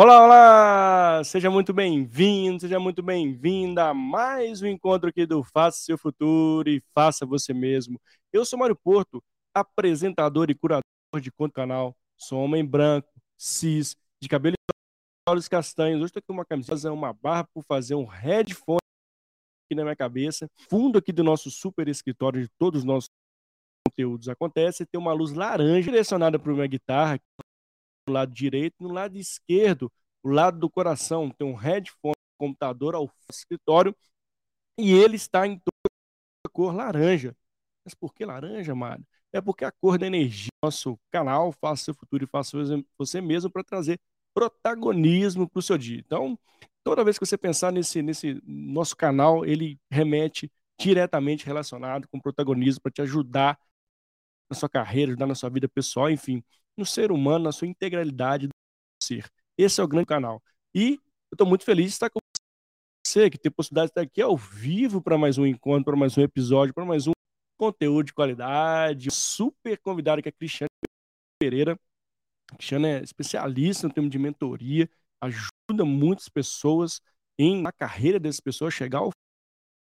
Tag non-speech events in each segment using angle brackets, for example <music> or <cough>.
Olá, olá! Seja muito bem-vindo, seja muito bem-vinda a mais um encontro aqui do Faça Seu Futuro e Faça Você Mesmo. Eu sou Mário Porto, apresentador e curador de conto canal. Sou homem branco, cis, de cabelo e olhos castanhos. Hoje estou aqui com uma camisa, uma barra por fazer um headphone aqui na minha cabeça. Fundo aqui do nosso super escritório de todos os nossos conteúdos acontece, tem uma luz laranja direcionada para uma guitarra no lado direito, no lado esquerdo, o lado do coração, tem um headphone, computador ao escritório, e ele está em toda cor laranja. Mas por que laranja, Mário? É porque a cor da energia nosso canal Faça Seu Futuro e Faça Você Mesmo para trazer protagonismo para o seu dia. Então, toda vez que você pensar nesse, nesse nosso canal, ele remete diretamente relacionado com protagonismo para te ajudar na sua carreira, ajudar na sua vida pessoal, enfim, no ser humano, na sua integralidade do ser. Esse é o grande canal. E eu estou muito feliz de estar com você, que tem possibilidade de estar aqui ao vivo para mais um encontro, para mais um episódio, para mais um conteúdo de qualidade. Super convidado que é a Cristiane Pereira. A Cristiane é especialista no tema de mentoria, ajuda muitas pessoas em na carreira dessas pessoas chegar ao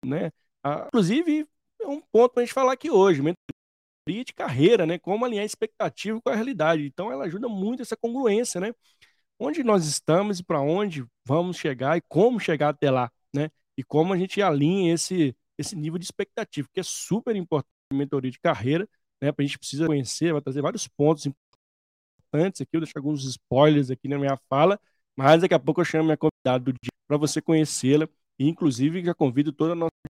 né? Inclusive, é um ponto para a gente falar aqui hoje. Mentoria de carreira, né? Como alinhar expectativa com a realidade. Então, ela ajuda muito essa congruência, né? Onde nós estamos e para onde vamos chegar e como chegar até lá, né? E como a gente alinha esse, esse nível de expectativa, que é super importante na mentoria de carreira, né? A gente precisa conhecer, vai trazer vários pontos importantes aqui, eu deixo alguns spoilers aqui na minha fala, mas daqui a pouco eu chamo minha convidada do dia para você conhecê-la e, inclusive, já convido toda a nossa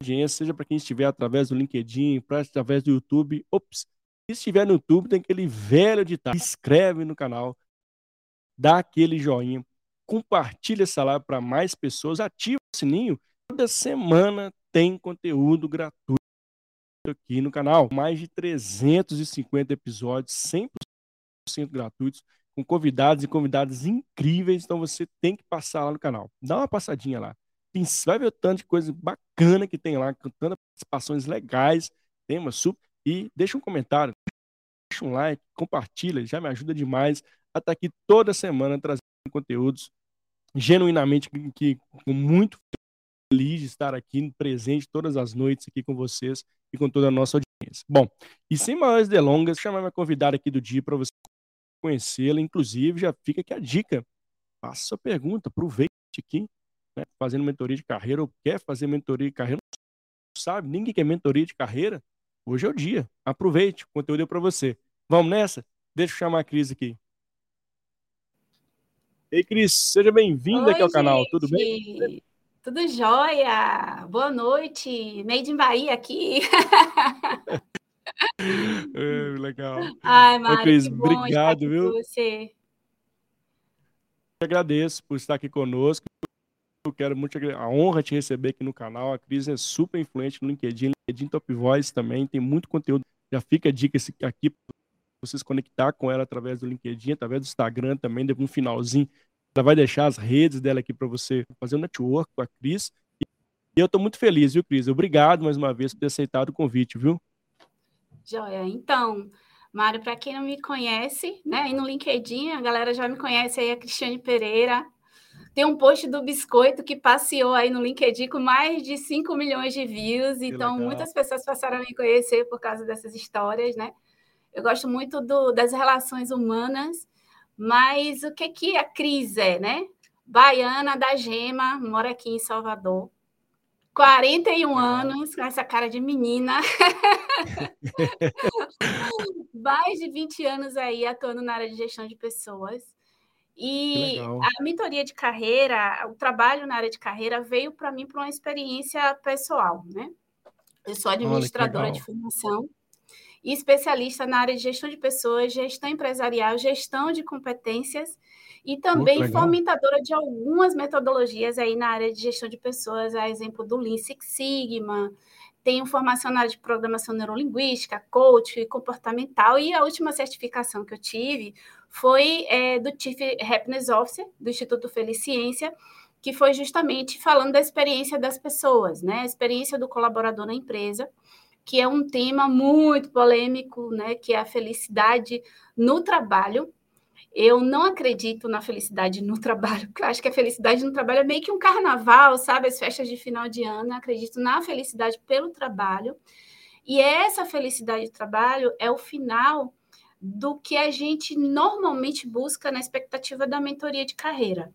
audiência, seja para quem estiver através do LinkedIn, para através do YouTube. Ops, se estiver no YouTube, tem aquele velho ditado. Inscreve no canal, dá aquele joinha, compartilha essa live para mais pessoas, ativa o sininho. Toda semana tem conteúdo gratuito aqui no canal. Mais de 350 episódios, 100% gratuitos, com convidados e convidadas incríveis. Então você tem que passar lá no canal. Dá uma passadinha lá vai ver o tanto de coisa bacana que tem lá, tantas participações legais, temas super. E deixa um comentário, deixa um like, compartilha, já me ajuda demais a estar aqui toda semana trazendo conteúdos genuinamente que muito feliz de estar aqui presente todas as noites aqui com vocês e com toda a nossa audiência. Bom, e sem maiores delongas, chamar minha convidada aqui do dia para você conhecê-la, inclusive já fica aqui a dica. Faça sua pergunta, aproveite aqui né, fazendo mentoria de carreira ou quer fazer mentoria de carreira, não sabe, ninguém quer mentoria de carreira, hoje é o dia. Aproveite, o conteúdo é para você. Vamos nessa? Deixa eu chamar a Cris aqui. Ei, Cris, seja bem-vinda aqui ao gente. canal, tudo bem? Tudo jóia! Boa noite! Made in Bahia aqui! <laughs> é, legal. Ai, Mário, Ô, Cris, obrigado, viu? Você. Eu agradeço por estar aqui conosco. Eu quero muito a honra de te receber aqui no canal. A Cris é super influente no LinkedIn, LinkedIn Top Voice também, tem muito conteúdo. Já fica a dica aqui para vocês conectar com ela através do LinkedIn, através do Instagram também, depois um finalzinho. Ela vai deixar as redes dela aqui para você fazer um network com a Cris. E eu estou muito feliz, viu, Cris? Obrigado mais uma vez por ter aceitado o convite, viu? Joia. Então, Mário, para quem não me conhece, né, aí no LinkedIn, a galera já me conhece aí, a Cristiane Pereira, tem um post do Biscoito que passeou aí no LinkedIn com mais de 5 milhões de views. Que então, legal. muitas pessoas passaram a me conhecer por causa dessas histórias, né? Eu gosto muito do, das relações humanas, mas o que, que a Cris é, né? Baiana da Gema, mora aqui em Salvador. 41 anos, com essa cara de menina. <laughs> <laughs> Mais de 20 anos aí atuando na área de gestão de pessoas. E a mentoria de carreira, o trabalho na área de carreira veio para mim para uma experiência pessoal, né? Eu sou administradora de formação e especialista na área de gestão de pessoas, gestão empresarial, gestão de competências e também fomentadora de algumas metodologias aí na área de gestão de pessoas, a exemplo do Lean Six Sigma, tenho formação na área de programação neurolinguística, coach comportamental, e a última certificação que eu tive foi é, do Chief Happiness Officer, do Instituto Felicciência, que foi justamente falando da experiência das pessoas, né? A experiência do colaborador na empresa, que é um tema muito polêmico, né? Que é a felicidade no trabalho. Eu não acredito na felicidade no <laughs> trabalho, porque eu acho que a felicidade no trabalho é meio que um carnaval, sabe? As festas de final de ano. Eu acredito na felicidade pelo trabalho. E essa felicidade do trabalho é o final do que a gente normalmente busca na expectativa da mentoria de carreira.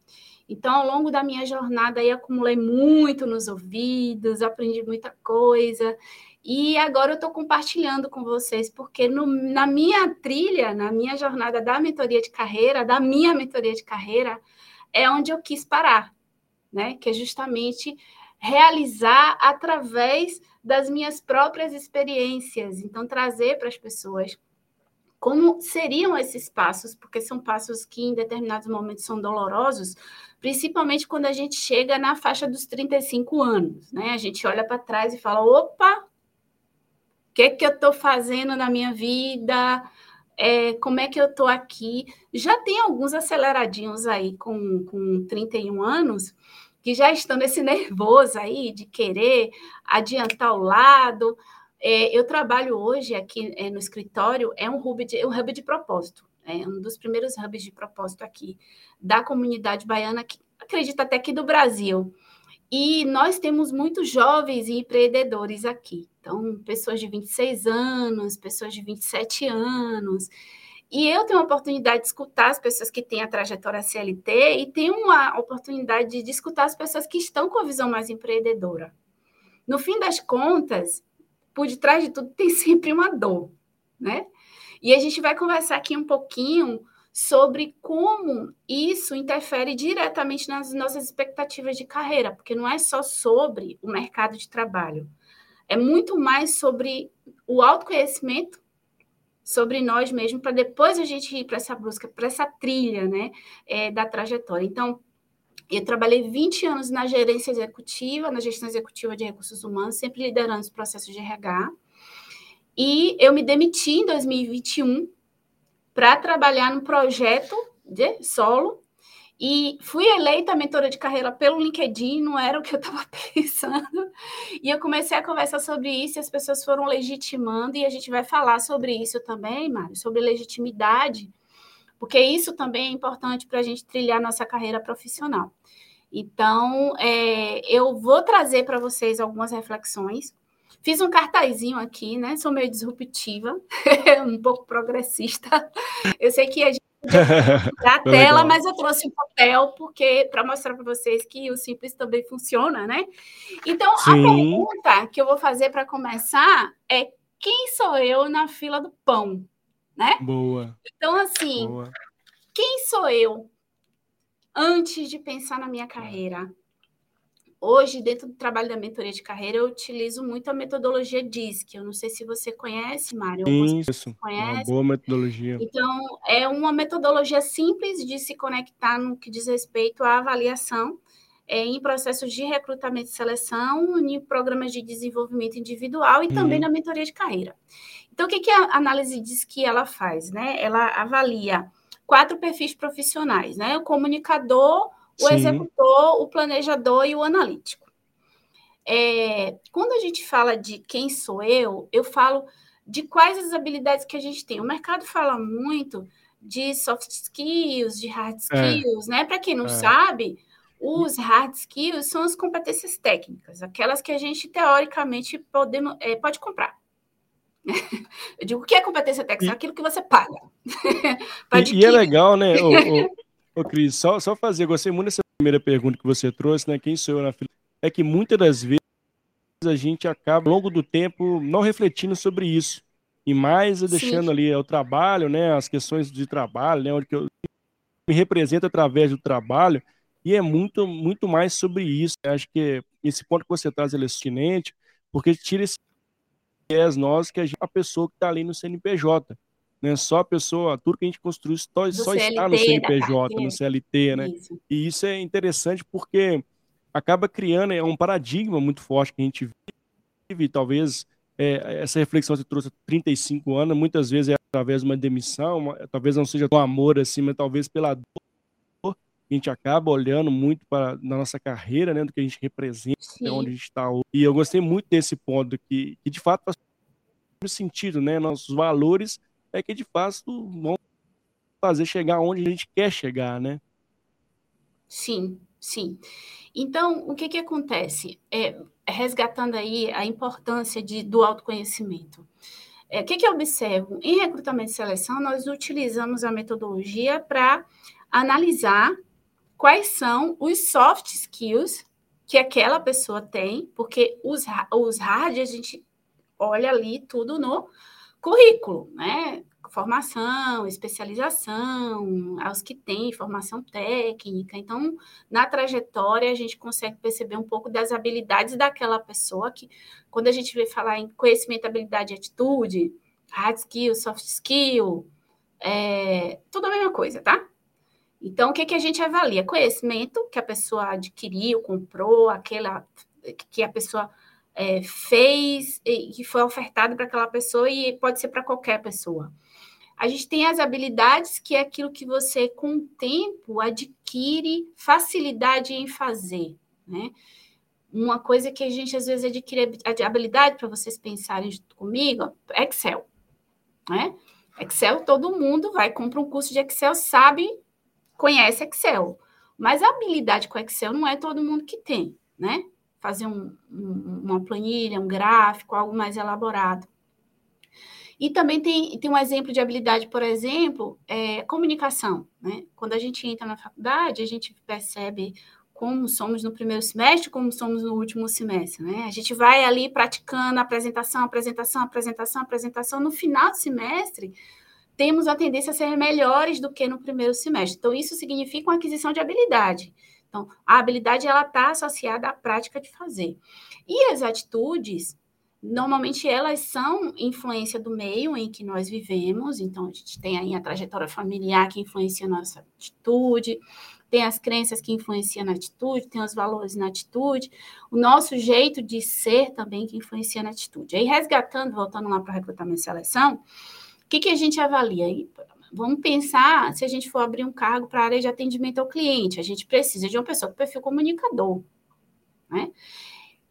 Então, ao longo da minha jornada, aí acumulei muito nos ouvidos, aprendi muita coisa. E agora eu estou compartilhando com vocês, porque no, na minha trilha, na minha jornada da mentoria de carreira, da minha mentoria de carreira, é onde eu quis parar, né? Que é justamente realizar através das minhas próprias experiências. Então, trazer para as pessoas como seriam esses passos, porque são passos que em determinados momentos são dolorosos, principalmente quando a gente chega na faixa dos 35 anos, né? A gente olha para trás e fala: opa, o que, é que eu estou fazendo na minha vida? É, como é que eu estou aqui? Já tem alguns aceleradinhos aí com, com 31 anos que já estão nesse <laughs> nervoso aí de querer adiantar o lado. É, eu trabalho hoje aqui é, no escritório, é um hub de, um hub de propósito, é um dos primeiros hubs de propósito aqui da comunidade baiana, que acredito até que do Brasil. E nós temos muitos jovens empreendedores aqui. Então, pessoas de 26 anos, pessoas de 27 anos. E eu tenho a oportunidade de escutar as pessoas que têm a trajetória CLT e tenho uma oportunidade de escutar as pessoas que estão com a visão mais empreendedora. No fim das contas, por detrás de tudo tem <laughs> sempre uma dor, né? E a gente vai conversar aqui um pouquinho sobre como isso interfere diretamente nas nossas expectativas de carreira, porque não é só sobre o mercado de trabalho, é muito mais sobre o autoconhecimento, sobre nós mesmos, para depois a gente ir para essa busca, para essa trilha né, é, da trajetória. Então, eu trabalhei 20 anos na gerência executiva, na gestão executiva de recursos humanos, sempre liderando os processos de RH. E eu me demiti em 2021 para trabalhar no projeto de solo e fui eleita mentora de carreira pelo LinkedIn, não era o que eu estava <laughs> pensando. E eu comecei a conversar sobre isso e as pessoas foram legitimando, e a gente vai falar sobre isso também, Mário, sobre legitimidade, porque isso também é importante para a gente trilhar nossa carreira profissional. Então, é, eu vou trazer para vocês algumas reflexões. Fiz um cartazinho aqui, né? Sou meio disruptiva, <laughs> um pouco progressista. Eu sei que a gente <laughs> da tela, mas eu trouxe um papel porque para mostrar para vocês que o simples também funciona, né? Então, Sim. a pergunta que eu vou fazer para começar é quem sou eu na fila do pão, né? Boa. Então, assim, Boa. quem sou eu antes de pensar na minha carreira. Hoje, dentro do trabalho da mentoria de carreira, eu utilizo muito a metodologia DISC. Eu não sei se você conhece, Mário. Sim, isso. Conhece. Uma boa metodologia. Então, é uma metodologia simples de se conectar no que diz respeito à avaliação é, em processos de recrutamento e seleção, em programas de desenvolvimento individual e uhum. também na mentoria de carreira. Então, o que, que a análise DISC ela faz? Né? Ela avalia quatro perfis profissionais, né? O comunicador, o Sim. executor, o planejador e o analítico. É, quando a gente fala de quem sou eu, eu falo de quais as habilidades que a gente tem. O mercado fala muito de soft skills, de hard é. skills, é. né? Para quem não é. sabe, os hard skills são as competências técnicas, aquelas que a gente teoricamente podemos, é, pode comprar. Eu digo, o que é competência técnica? E... Aquilo que você paga. <laughs> e, e, é legal, né, <laughs> ô, Cris, só, só fazer, gostei muito dessa primeira pergunta que você trouxe, né, quem sou eu na fila, é que muitas das vezes a gente acaba, ao longo do tempo, não refletindo sobre isso, e mais deixando Sim. ali é, o trabalho, né, as questões de trabalho, né, onde eu me represento através do trabalho, e é muito, muito mais sobre isso. Eu acho que esse ponto que você traz é sustinente, porque tira esse viés nós que a, gente, a pessoa que está ali no CNPJ. Né? Só a pessoa, tudo que a gente construiu só, só CLT, está no CNPJ, no CLT, né? Isso. E isso é interessante porque acaba criando é um paradigma muito forte que a gente vive, talvez é, essa reflexão que você trouxe há 35 anos, muitas vezes é através de uma demissão, uma, talvez não seja tão amor assim, mas talvez pela dor a gente acaba olhando muito para na nossa carreira, né, do que a gente representa, Sim. onde a gente está hoje. E eu gostei muito desse ponto que, que de fato faz sentido, né? Nossos valores é que de fato vão fazer chegar onde a gente quer chegar, né? Sim, sim. Então, o que, que acontece? É, resgatando aí a importância de, do autoconhecimento. É, o que, que eu observo? Em recrutamento e seleção, nós utilizamos a metodologia para analisar quais são os soft skills que aquela pessoa tem, porque os, os hard a gente olha ali tudo no currículo, né? formação, especialização, aos que têm formação técnica. Então, na trajetória, a gente consegue perceber um pouco das habilidades daquela pessoa que, quando a gente vê falar em conhecimento, habilidade e atitude, hard skill, soft skill, é tudo a mesma coisa, tá? Então, o que, que a gente avalia? Conhecimento que a pessoa adquiriu, comprou, aquela que a pessoa é, fez e que foi ofertado para aquela pessoa e pode ser para qualquer pessoa. A gente tem as habilidades, que é aquilo que você, com o tempo, adquire facilidade em fazer, né? Uma coisa que a gente, às vezes, adquire habilidade, para vocês pensarem comigo, Excel, né? Excel, todo mundo vai, compra um curso de Excel, sabe, conhece Excel. Mas a habilidade com Excel não é todo mundo que tem, né? Fazer um, um, uma planilha, um gráfico, algo mais elaborado. E também tem, tem um exemplo de habilidade, por exemplo, é, comunicação. Né? Quando a gente entra na faculdade, a gente percebe como somos no primeiro semestre, como somos no último semestre. Né? A gente vai ali praticando apresentação, apresentação, apresentação, apresentação. No final do semestre, temos a tendência a ser melhores do que no primeiro semestre. Então, isso significa uma aquisição de habilidade. Então, a habilidade ela está associada à prática de fazer. E as atitudes, Normalmente elas são influência do meio em que nós vivemos, então a gente tem aí a trajetória familiar que influencia a nossa atitude, tem as crenças que influenciam na atitude, tem os valores na atitude, o nosso jeito de ser também que influencia na atitude. Aí, resgatando, voltando lá para recrutamento e seleção, o que, que a gente avalia? Aí, vamos pensar se a gente for abrir um cargo para a área de atendimento ao cliente, a gente precisa de uma pessoa com perfil comunicador, né?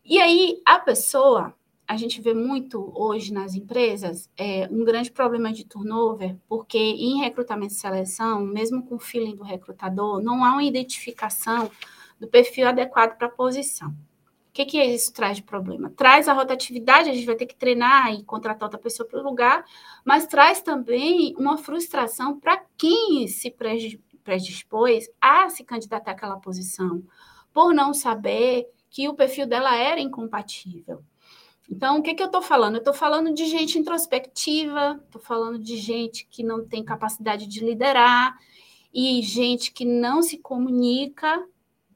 E aí, a pessoa, a gente vê muito hoje nas empresas é, um grande problema de turnover, porque em recrutamento e seleção, mesmo com o feeling do recrutador, não há uma identificação do perfil adequado para a posição. Que, que isso traz de problema? Traz a rotatividade, a gente vai ter que treinar e contratar outra pessoa para o lugar, mas traz também uma frustração para quem se predispôs a se candidatar àquela posição, por não saber que o perfil dela era incompatível. Então, o que, que eu estou falando? Eu estou falando de gente introspectiva, estou falando de gente que não tem capacidade de liderar, e gente que não se comunica,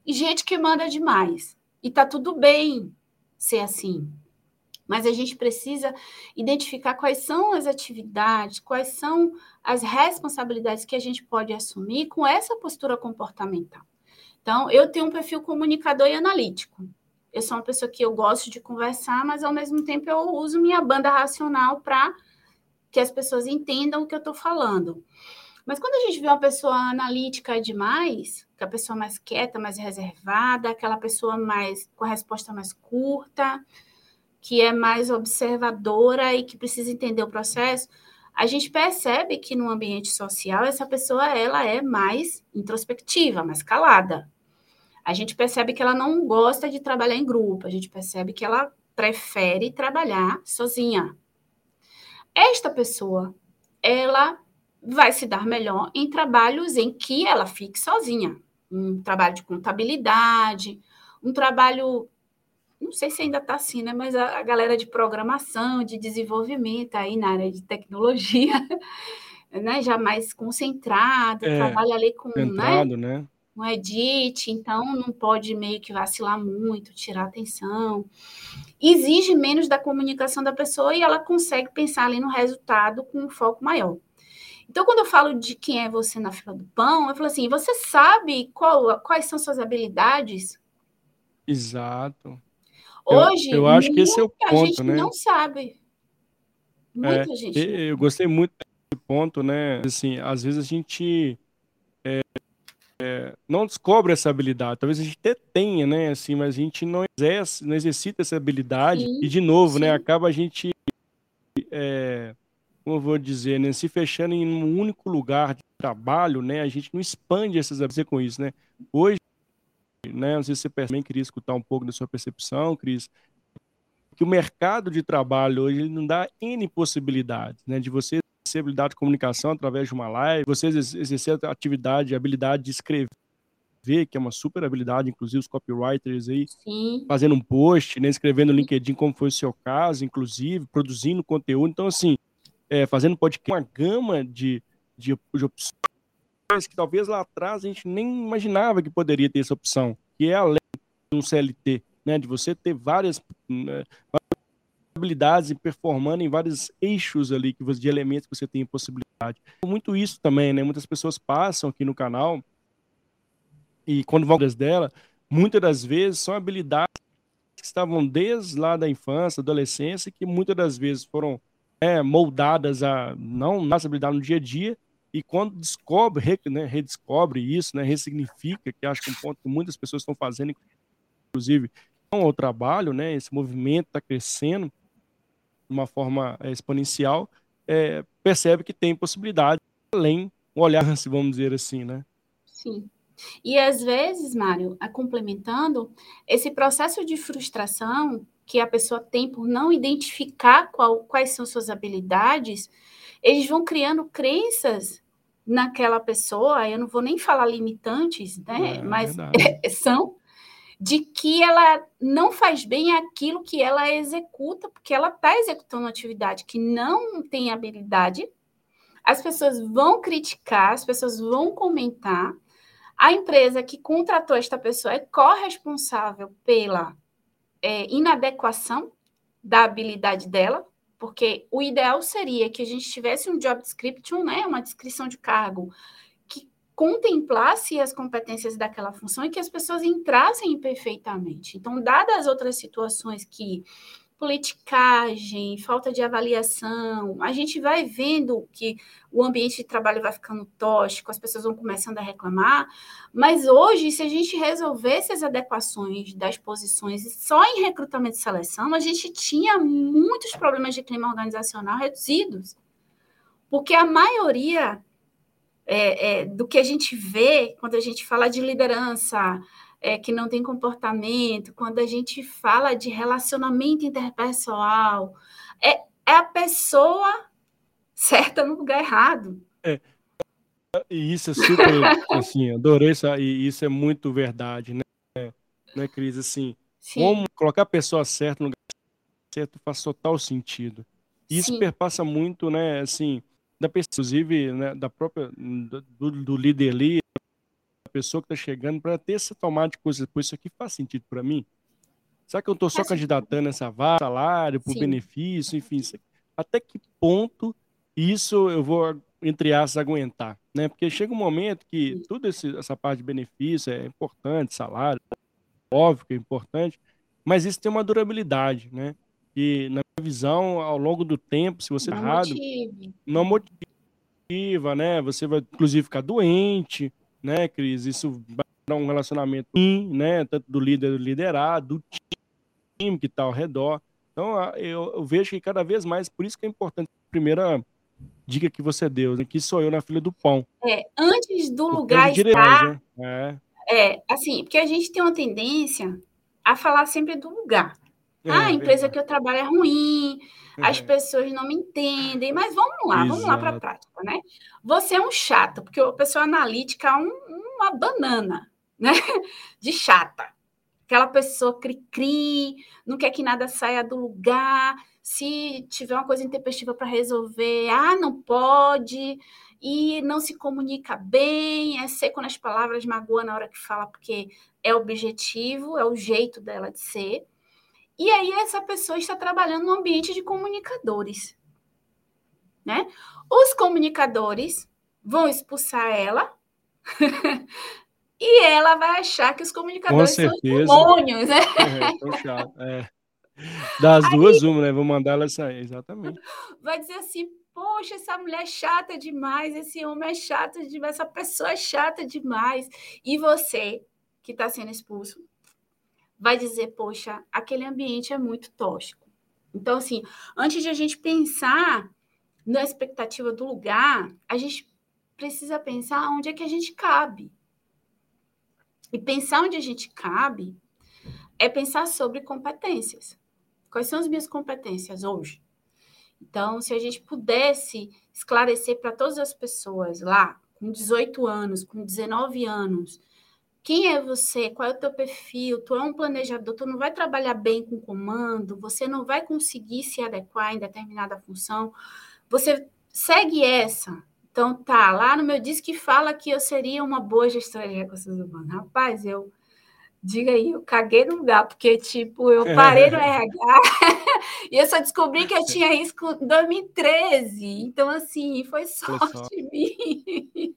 e gente que manda demais. E está tudo bem ser assim. Mas a gente precisa identificar quais são as atividades, quais são as responsabilidades que a gente pode assumir com essa postura comportamental. Então, eu tenho um perfil comunicador e analítico. Eu sou uma pessoa que eu gosto de conversar, mas ao mesmo tempo eu uso minha banda racional para que as pessoas entendam o que eu estou falando. Mas quando a gente vê uma pessoa analítica demais, a pessoa mais quieta, mais reservada, aquela pessoa mais com a resposta mais curta, que é mais observadora e que precisa entender o processo, a gente percebe que no ambiente social essa pessoa ela é mais introspectiva, mais calada a gente percebe que ela não gosta de trabalhar em grupo, a gente percebe que ela prefere trabalhar sozinha. Esta pessoa, ela vai se dar melhor em trabalhos em que ela fique sozinha. Um trabalho de contabilidade, um trabalho, não sei se ainda está assim, né? Mas a, a, galera de programação, de desenvolvimento aí na área de tecnologia, <laughs> né? Já mais concentrado, é, trabalha ali com, centrado, né? né? um edit, então não pode meio que vacilar muito, tirar atenção. Exige menos da comunicação da pessoa e ela consegue pensar ali no resultado com um foco maior. Então, quando eu falo de quem é você na fila do pão, eu falo assim: você sabe qual, quais são suas habilidades? Exato. Hoje, eu, eu acho que esse é o ponto, gente né? não sabe. Muita é, gente. Eu gostei muito desse ponto, né? Assim, às vezes a gente é, é, não descobre essa habilidade. Talvez a gente até tenha, né? Assim, mas a gente não exerce, não exercita essa habilidade. Sim, e de novo, né? sim. né? Acaba a gente é, como eu vou dizer, né, se fechando em um único lugar de trabalho, né, a gente não expande essas habilidades com isso, né? Hoje, né, não sei se você também queria escutar um pouco da sua percepção, Cris, que o mercado de trabalho hoje não dá N possibilidades, né, de você exercer habilidade de comunicação através de uma live, você exercer a atividade, a habilidade de escrever, que é uma super habilidade, inclusive os copywriters aí, Sim. fazendo um post, né, escrevendo no LinkedIn como foi o seu caso, inclusive, produzindo conteúdo. Então, assim, é, fazendo podcast, uma gama de, de, de opções que talvez lá atrás a gente nem imaginava que poderia ter essa opção, que é além de um CLT, né, de você ter várias, né, habilidades e performando em vários eixos ali que de elementos que você tem possibilidade. Muito isso também, né? Muitas pessoas passam aqui no canal e quando vão dela, muitas das vezes são habilidades que estavam desde lá da infância, adolescência, que muitas das vezes foram é, moldadas a não nossa habilidade no dia a dia e quando descobre, né, redescobre isso, né, ressignifica, que acho que é um ponto que muitas pessoas estão fazendo, inclusive, com o trabalho, né, esse movimento está crescendo, de uma forma é, exponencial, é, percebe que tem possibilidade, além o olhar, se <laughs> vamos dizer assim, né? Sim. E às vezes, Mário, complementando, esse processo de frustração que a pessoa tem por não identificar qual, quais são suas habilidades, eles vão criando crenças naquela pessoa, eu não vou nem falar limitantes, né? É, mas <laughs> são de que ela não faz bem aquilo que ela executa, porque ela está executando uma atividade que não tem habilidade. As pessoas vão criticar, as pessoas vão comentar. A empresa que contratou esta pessoa é corresponsável pela é, inadequação da habilidade dela, porque o ideal seria que a gente tivesse um job description, né, uma descrição de cargo contemplasse as competências daquela função e que as pessoas entrassem perfeitamente. Então, dadas as outras situações que politicagem, falta de avaliação, a gente vai vendo que o ambiente de trabalho vai ficando tóxico, as pessoas vão começando a reclamar, mas hoje, se a gente resolvesse as adequações das posições só em recrutamento e seleção, a gente tinha muitos problemas de clima organizacional reduzidos, porque a maioria é, é, do que a gente vê quando a gente fala de liderança é, que não tem comportamento, quando a gente fala de relacionamento interpessoal, é, é a pessoa certa no lugar errado. É. E isso é super, <laughs> assim, adorei isso, e isso é muito verdade, né, né Cris? Assim, Sim. como colocar a pessoa certa no lugar certo faz total sentido. Isso Sim. perpassa muito, né, assim, da pessoa, inclusive, né, da própria, do, do líder ali, pessoa que está chegando, para ter essa tomada de coisa, pois isso aqui faz sentido para mim? Será que eu estou só candidatando essa vaga, salário, por Sim. benefício, enfim, até que ponto isso eu vou, entre aspas, aguentar, né? Porque chega um momento que toda essa parte de benefício é importante, salário, óbvio que é importante, mas isso tem uma durabilidade, né? E na minha visão, ao longo do tempo, se você tá errado, não motiva, né? Você vai, inclusive, ficar doente, né, Cris? Isso vai dar um relacionamento né? Tanto do líder do liderado, do time que está ao redor. Então, eu, eu, vejo que cada vez mais, por isso que é importante, a primeira dica que você deu, né? que sou eu na fila do pão. É, antes do lugar estar... Né? É. é, assim, porque a gente tem uma tendência a falar sempre do lugar. É, ah, a empresa que eu trabalho é ruim, é. as pessoas não me entendem, mas vamos lá, Exato. vamos lá para a prática, né? Você é um chato, porque a pessoa analítica é um, uma banana, né? <laughs> De chata. Aquela pessoa cri-cri, não quer que nada saia do lugar, se tiver uma coisa intempestiva para resolver, ah, não pode, e não se comunica bem, é seco nas palavras, magoa na hora que fala, porque é objetivo, é o jeito dela de ser. E aí essa pessoa está trabalhando no ambiente de comunicadores. Né? Os comunicadores vão expulsar ela <laughs> e ela vai achar que os comunicadores são demônios, né? É, é. Das aí, duas, uma, né? Vou mandar ela sair, exatamente. Vai dizer assim, poxa, essa mulher é chata demais, esse homem é chato demais, essa pessoa é chata demais. E você, que está sendo expulso, vai dizer, poxa, aquele ambiente é muito tóxico. Então, assim, antes de a gente pensar na expectativa do lugar, a gente precisa pensar onde é que a gente cabe. E pensar onde a gente cabe é pensar sobre competências. Quais são as minhas competências hoje? Então, se a gente pudesse esclarecer para todas as pessoas lá, com 18 anos, com 19 anos, quem é você? Qual é o teu perfil? Tu é um planejador, tu não vai trabalhar bem com comando, você não vai conseguir se adequar em determinada função. Você segue essa. Então, tá, lá no meu disco que fala que eu seria uma boa gestora de recursos humanos. Rapaz, eu Diga aí, eu caguei no lugar, porque, tipo, eu <laughs> parei no RH <laughs> e eu só descobri que eu tinha isso em 2013. Então, assim, foi sorte minha.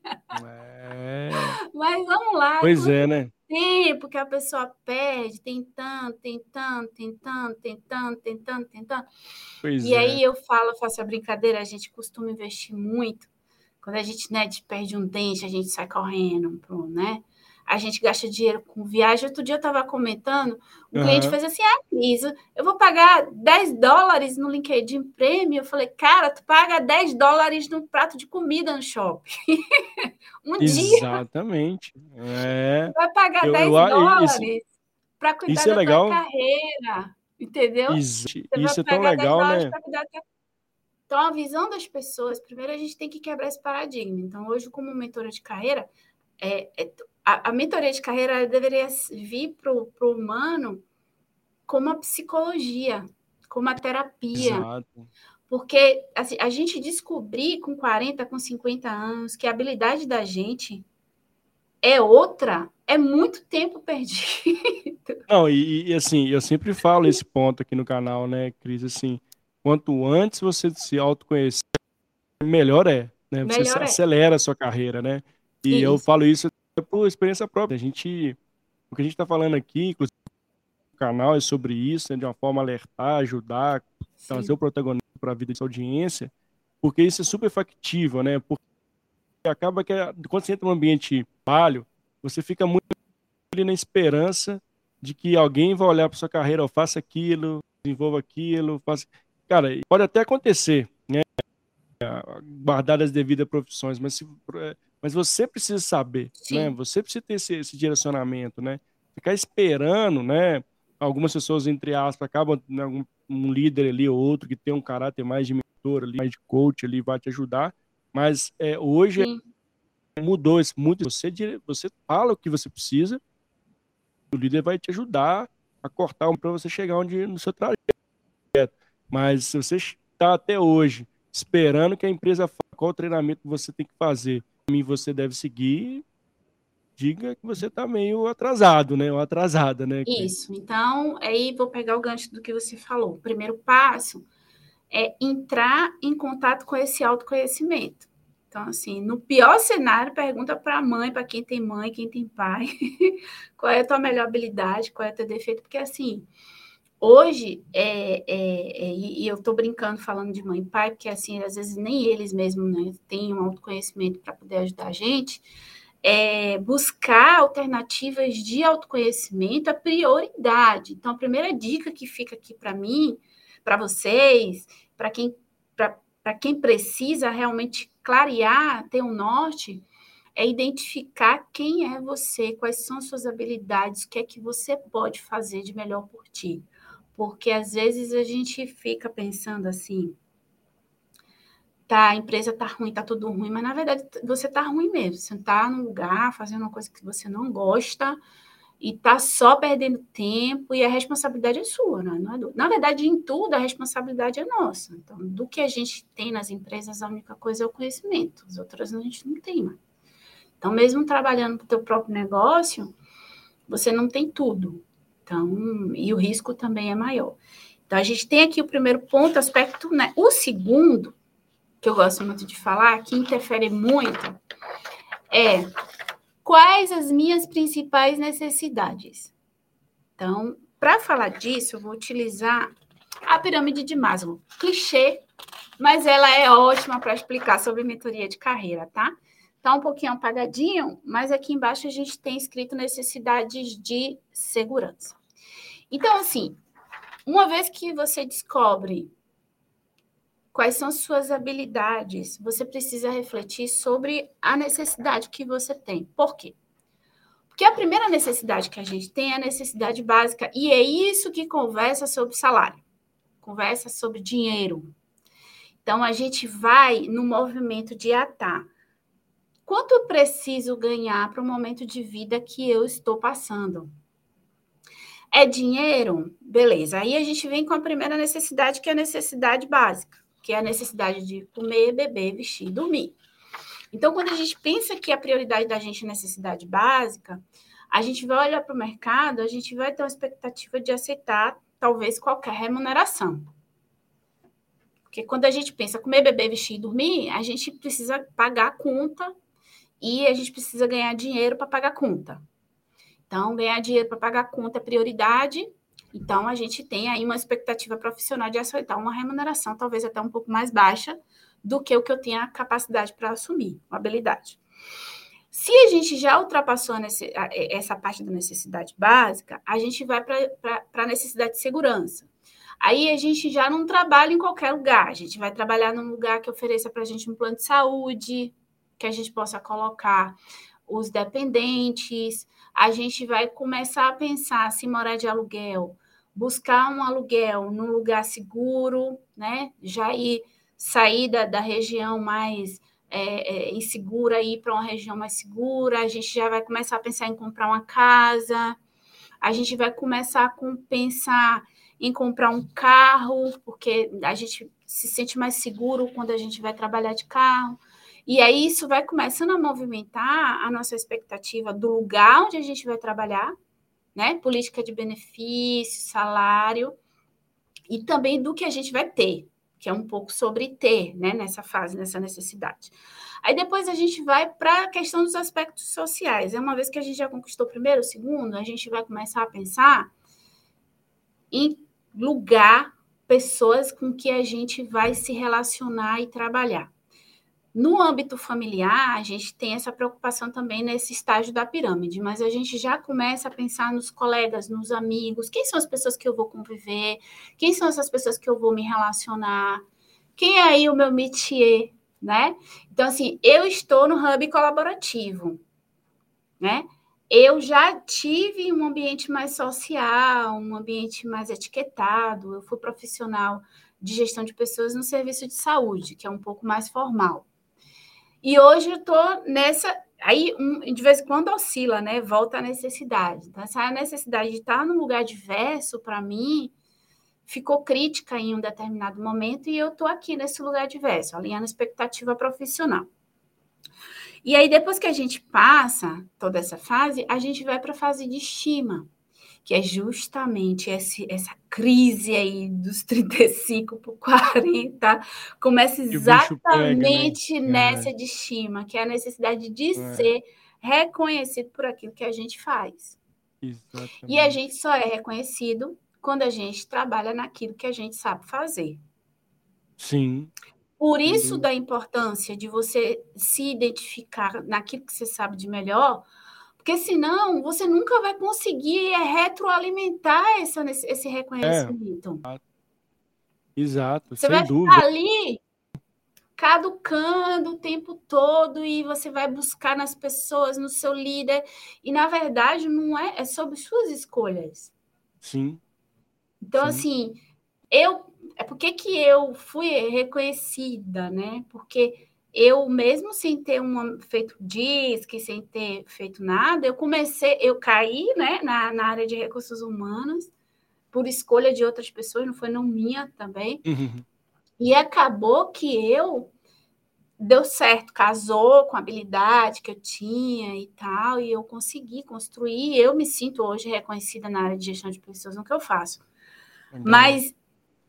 É... <laughs> Mas vamos lá. Pois é, né? Tempo que a pessoa perde, tentando, tentando, tentando, tentando, tentando, tentando. Pois e é. aí eu falo, faço a brincadeira, a gente costuma investir muito. Quando a gente né, perde um dente, a gente sai correndo, né? A gente gasta dinheiro com viagem. Outro dia eu estava comentando, o uhum. cliente fez assim: ah, Cris, eu vou pagar 10 dólares no LinkedIn Premium. Eu falei, cara, tu paga 10 dólares no prato de comida no shopping. <laughs> um dia. Exatamente. É. Vai pagar eu, 10 eu, dólares para cuidar isso é da legal. tua carreira. Entendeu? Isso, isso é tão legal, né? Então, a visão das pessoas, primeiro a gente tem que quebrar esse paradigma. Então, hoje, como mentora de carreira, é, é a, a mentoria de carreira deveria vir para o humano como a psicologia, como a terapia. Exato. Porque assim, a gente descobrir com 40, com 50 anos que a habilidade da gente é outra, é muito tempo perdido. <laughs> Não, e, e, assim, eu sempre falo esse ponto aqui no canal, né, Cris? Assim, quanto antes você se autoconhecer, melhor é. Né? Você melhor é. acelera a sua carreira, né? E isso. eu falo isso por experiência própria. A gente, o que a gente está falando aqui, inclusive o canal é sobre isso, né, de uma forma alertar, ajudar, Sim. trazer o protagonismo para a vida de audiência, porque isso é super factível, né? Porque acaba que quando você entra num ambiente palho, você fica muito ali na esperança de que alguém vai olhar para sua carreira, ou faça aquilo, desenvolva aquilo, faça. Cara, pode até acontecer, né? Guardar as devidas profissões, mas se, mas você precisa saber, Sim. né? Você precisa ter esse, esse, direcionamento, né? Ficar esperando, né? Algumas pessoas, entre aspas, acabam, né, um, um líder ali ou outro que tem um caráter mais de mentor ali, mais de coach ali, vai te ajudar. Mas é, hoje é, mudou isso muito. Você, você fala o que você precisa, o líder vai te ajudar a cortar para você chegar onde no seu trajeto. Mas se você está até hoje esperando que a empresa fale qual treinamento você tem que fazer, mim você deve seguir, diga que você está meio atrasado, né? Ou atrasada, né? Isso. Então, aí vou pegar o gancho do que você falou. O primeiro passo é entrar em contato com esse autoconhecimento. Então, assim, no pior cenário, pergunta para a mãe, para quem tem mãe, quem tem pai, <laughs> qual é a tua melhor habilidade, qual é o teu defeito, porque assim, Hoje, é, é, é, e eu estou brincando falando de mãe e pai, porque assim, às vezes nem eles mesmos né, têm um autoconhecimento para poder ajudar a gente, é, buscar alternativas de autoconhecimento é prioridade. Então, a primeira dica que fica aqui para mim, para vocês, para quem, quem precisa realmente clarear, ter um norte, é identificar quem é você, quais são suas habilidades, o que é que você pode fazer de melhor por ti porque às vezes a gente fica pensando assim, tá, a empresa tá ruim, tá tudo ruim, mas na verdade você tá ruim mesmo. Você tá num lugar fazendo uma coisa que você não gosta e tá só perdendo tempo e a responsabilidade é sua, né? não é do... Na verdade, em tudo a responsabilidade é nossa. Então, do que a gente tem nas empresas, a única coisa é o conhecimento. As outras a gente não tem, mais. Então, mesmo trabalhando para o teu próprio negócio, você não tem tudo. Então, e o risco também é maior. Então, a gente tem aqui o primeiro ponto, aspecto, né? O segundo, que eu gosto muito de falar, que interfere muito, é quais as minhas principais necessidades. Então, para falar disso, eu vou utilizar a pirâmide de Maslow. Clichê, mas ela é ótima para explicar sobre mentoria de carreira, tá? Está um pouquinho apagadinho, mas aqui embaixo a gente tem escrito necessidades de segurança. Então, assim, uma vez que você descobre quais são suas habilidades, você precisa refletir sobre a necessidade que você tem. Por quê? Porque a primeira necessidade que a gente tem é a necessidade básica, e é isso que conversa sobre salário, conversa sobre dinheiro. Então, a gente vai no movimento de atar. Quanto eu preciso ganhar para o momento de vida que eu estou passando? É dinheiro? Beleza. Aí a gente vem com a primeira necessidade, que é a necessidade básica que é a necessidade de comer, beber, vestir, dormir. Então, quando a gente pensa que a prioridade da gente é necessidade básica, a gente vai olhar para o mercado, a gente vai ter uma expectativa de aceitar talvez qualquer remuneração. Porque quando a gente pensa comer, beber, vestir e dormir, a gente precisa pagar a conta e a gente precisa ganhar dinheiro para pagar conta. Então, ganhar dinheiro para pagar conta é prioridade então, a gente tem aí uma expectativa profissional de aceitar uma remuneração talvez até um pouco mais baixa do que o que eu tenho a capacidade para assumir, uma habilidade. Se a gente já ultrapassou essa parte da necessidade básica, a gente vai para a necessidade de segurança. Aí a gente já não trabalha em qualquer lugar, a gente vai trabalhar num lugar que ofereça para a gente um plano de saúde, que a gente possa colocar os dependentes, a gente vai começar a pensar se morar de aluguel, buscar um aluguel num lugar seguro, né? Já ir sair da, região mais é, é, insegura e ir para uma região mais segura. A gente já vai começar a pensar em comprar uma casa. A gente vai começar a pensar em comprar um carro, porque a gente se sente mais seguro quando a gente vai trabalhar de carro. E aí isso vai começando a movimentar a nossa expectativa do lugar onde a gente vai trabalhar, né? Política de benefício, salário, e também do que a gente vai ter, que é um pouco sobre ter, né? Nessa fase, nessa necessidade. Aí depois a gente vai para a questão dos aspectos sociais. É uma vez que a gente já conquistou o primeiro, o segundo, a gente vai começar a pensar em lugar, pessoas com que a gente vai se relacionar e trabalhar. No âmbito familiar, a gente tem essa preocupação também nesse estágio da pirâmide, mas a gente já começa a pensar nos colegas, nos amigos, quem são as pessoas que eu vou conviver, quem são essas pessoas que eu vou me relacionar, quem é aí o meu métier, né? Então, assim, eu estou no hub colaborativo, né? Eu já tive um ambiente mais social, um ambiente mais etiquetado, eu fui profissional de gestão de pessoas no serviço de saúde, que é um pouco mais formal. E hoje eu estou nessa. Aí, um, de vez em quando oscila, né? Volta a necessidade. Então, essa necessidade de estar num lugar diverso, para mim, ficou crítica em um determinado momento e eu estou aqui nesse lugar diverso, alinhando expectativa profissional. E aí, depois que a gente passa toda essa fase, a gente vai para a fase de estima que é justamente esse, essa crise aí dos 35 por 40, começa exatamente pega, né? nessa é. de estima, que é a necessidade de é. ser reconhecido por aquilo que a gente faz. Exatamente. E a gente só é reconhecido quando a gente trabalha naquilo que a gente sabe fazer. Sim. Por isso uhum. da importância de você se identificar naquilo que você sabe de melhor, porque senão você nunca vai conseguir é, retroalimentar essa, esse reconhecimento. É. Exato, você sem vai dúvida. ficar ali caducando o tempo todo e você vai buscar nas pessoas, no seu líder, e na verdade não é, é sobre suas escolhas. Sim. Então, Sim. assim, eu. É porque que eu fui reconhecida, né? Porque eu mesmo sem ter um, feito DISC, sem ter feito nada, eu comecei, eu caí né, na, na área de recursos humanos por escolha de outras pessoas, não foi não minha também. Uhum. E acabou que eu deu certo, casou com a habilidade que eu tinha e tal, e eu consegui construir. Eu me sinto hoje reconhecida na área de gestão de pessoas no que eu faço. Mas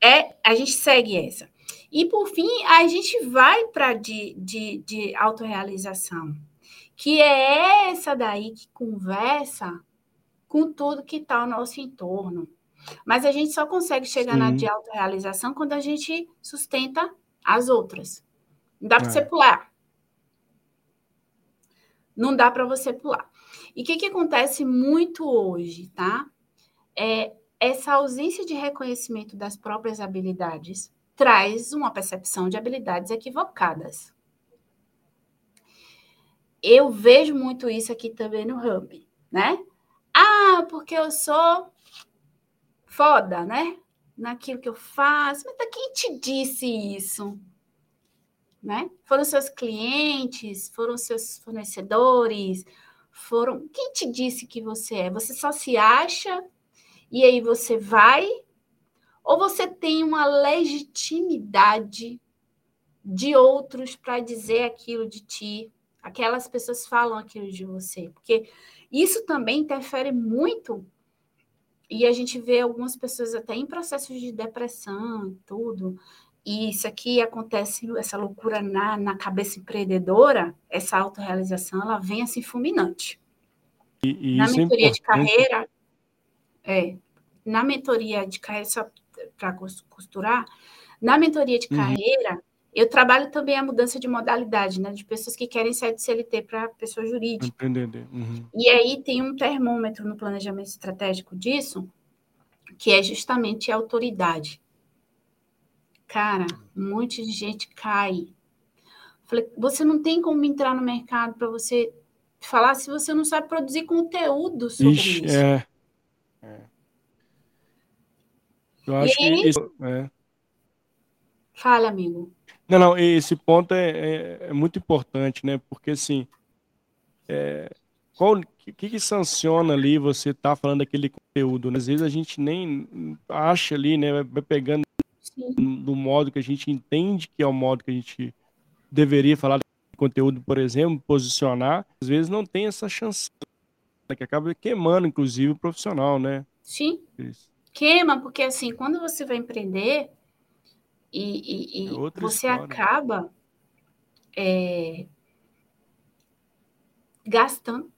é, a gente segue essa. E, por fim, a gente vai para de, de, de autorrealização, que é essa daí que conversa com tudo que está ao nosso entorno. Mas a gente só consegue chegar Sim. na de autorrealização quando a gente sustenta as outras. Não dá para é. você pular. Não dá para você pular. E o que, que acontece muito hoje, tá? É essa ausência de reconhecimento das próprias habilidades traz uma percepção de habilidades equivocadas. Eu vejo muito isso aqui também no Hub, né? Ah, porque eu sou foda, né? Naquilo que eu faço. Mas quem te disse isso? Né? Foram seus clientes, foram seus fornecedores, foram. Quem te disse que você é? Você só se acha e aí você vai? Ou você tem uma legitimidade de outros para dizer aquilo de ti? Aquelas pessoas falam aquilo de você, porque isso também interfere muito. E a gente vê algumas pessoas até em processos de depressão, tudo. E isso aqui acontece, essa loucura na, na cabeça empreendedora, essa autorrealização, ela vem assim fulminante. E, e na é mentoria é de carreira, é, na mentoria de carreira, só para costurar, na mentoria de uhum. carreira, eu trabalho também a mudança de modalidade, né? De pessoas que querem sair de CLT para pessoa jurídica. Entender. Uhum. E aí tem um termômetro no planejamento estratégico disso, que é justamente a autoridade. Cara, um monte de gente cai. Falei, você não tem como entrar no mercado para você falar se você não sabe produzir conteúdo sobre Ixi, isso. É. Eu acho e que isso, é. Fala, amigo. Não, não, esse ponto é, é, é muito importante, né? Porque assim, é, qual que, que sanciona ali você tá falando daquele conteúdo? Né? Às vezes a gente nem acha ali, né? Vai pegando Sim. do modo que a gente entende que é o modo que a gente deveria falar de conteúdo, por exemplo, posicionar. Às vezes não tem essa chance, né? que acaba queimando, inclusive, o profissional, né? Sim. Isso. Queima, porque assim, quando você vai empreender, e, e, e é você história. acaba é, gastando,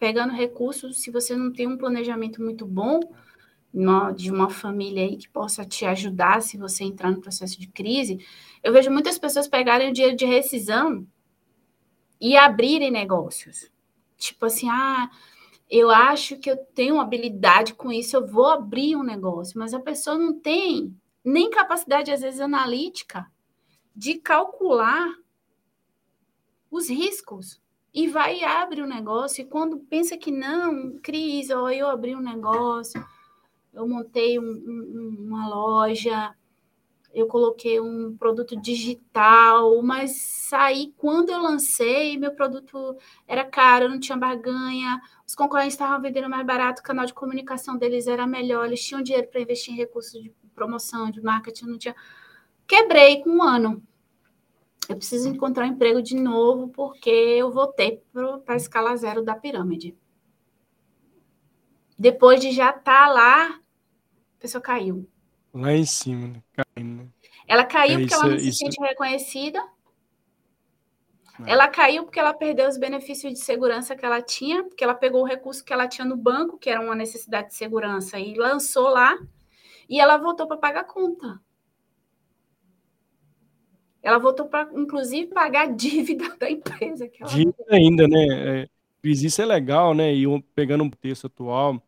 pegando recursos, se você não tem um planejamento muito bom de uma família aí que possa te ajudar se você entrar no processo de crise. Eu vejo muitas pessoas pegarem o dinheiro de rescisão e abrirem negócios. Tipo assim, ah, eu acho que eu tenho habilidade com isso, eu vou abrir um negócio, mas a pessoa não tem nem capacidade, às vezes, analítica de calcular os riscos. E vai e abre o negócio, e quando pensa que não, crise, ó, eu abri um negócio, eu montei um, um, uma loja, eu coloquei um produto digital, mas saí quando eu lancei, meu produto era caro, não tinha barganha, os concorrentes estavam vendendo mais barato, o canal de comunicação deles era melhor, eles tinham dinheiro para investir em recursos de promoção, de marketing, não tinha. Quebrei com um ano. Eu preciso encontrar um emprego de novo, porque eu voltei para a escala zero da pirâmide. Depois de já estar tá lá, a pessoa caiu. Lá em cima, né? caindo. Né? Ela caiu é, porque ela não se sente reconhecida. Não. Ela caiu porque ela perdeu os benefícios de segurança que ela tinha, porque ela pegou o recurso que ela tinha no banco, que era uma necessidade de segurança, e lançou lá e ela voltou para pagar a conta. Ela voltou para, inclusive, pagar a <laughs> dívida da empresa. Que ela dívida ainda, né? É, isso é legal, né? E pegando um texto atual,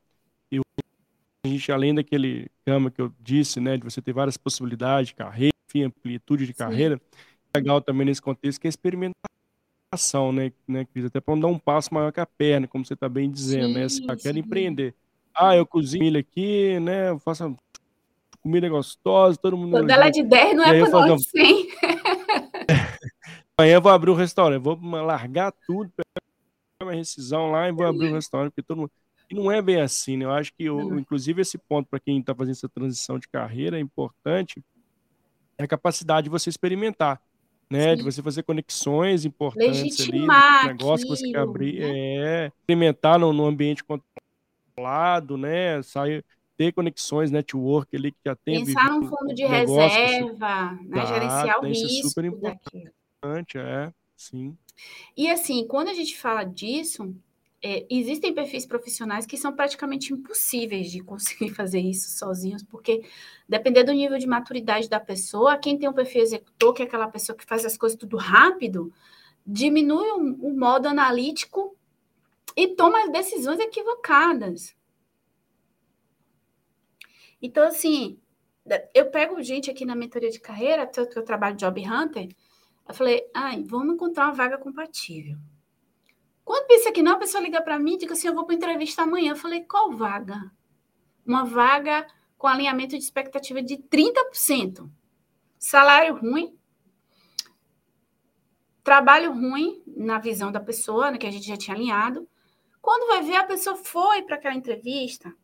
gente, além daquele cama que eu disse, né? De você ter várias possibilidades de carreira, enfim, amplitude de Sim. carreira, legal também nesse contexto que é experimentação, né, né Cris? Até para não dar um passo maior que a perna, como você está bem dizendo, né? sim, né? Você quer empreender. Ah, eu cozinho aqui, né? Eu faço comida é gostosa, todo mundo. Quando ela é de 10, não é para nós 100. <laughs> Amanhã eu vou abrir um restaurante, vou largar tudo, pegar uma rescisão lá e vou abrir um restaurante, porque todo mundo. E não é bem assim, né? Eu acho que, eu, inclusive, esse ponto para quem está fazendo essa transição de carreira é importante, é a capacidade de você experimentar, né? Sim. De você fazer conexões importantes Legitimar ali, negócio que você quer abrir, né? é, experimentar no, no ambiente controlado, né? Sair, ter conexões, network ali que já tem. Pensar num fundo de reserva, né? gerenciar o risco. Isso é super importante, é, sim. E assim, quando a gente fala disso, é, existem perfis profissionais que são praticamente impossíveis de conseguir <laughs> fazer isso sozinhos, porque dependendo do nível de maturidade da pessoa, quem tem um perfil executor, que é aquela pessoa que faz as coisas tudo rápido, diminui o, o modo analítico e toma decisões equivocadas. Então, assim, eu pego gente aqui na mentoria de carreira, que eu trabalho Job Hunter, eu falei, ai, vamos encontrar uma vaga compatível. Quando pensa que não, a pessoa liga para mim e diz assim, eu vou para entrevista amanhã. Eu falei, qual vaga? Uma vaga com alinhamento de expectativa de 30%. Salário ruim, trabalho ruim na visão da pessoa, né, que a gente já tinha alinhado. Quando vai ver, a pessoa foi para aquela entrevista,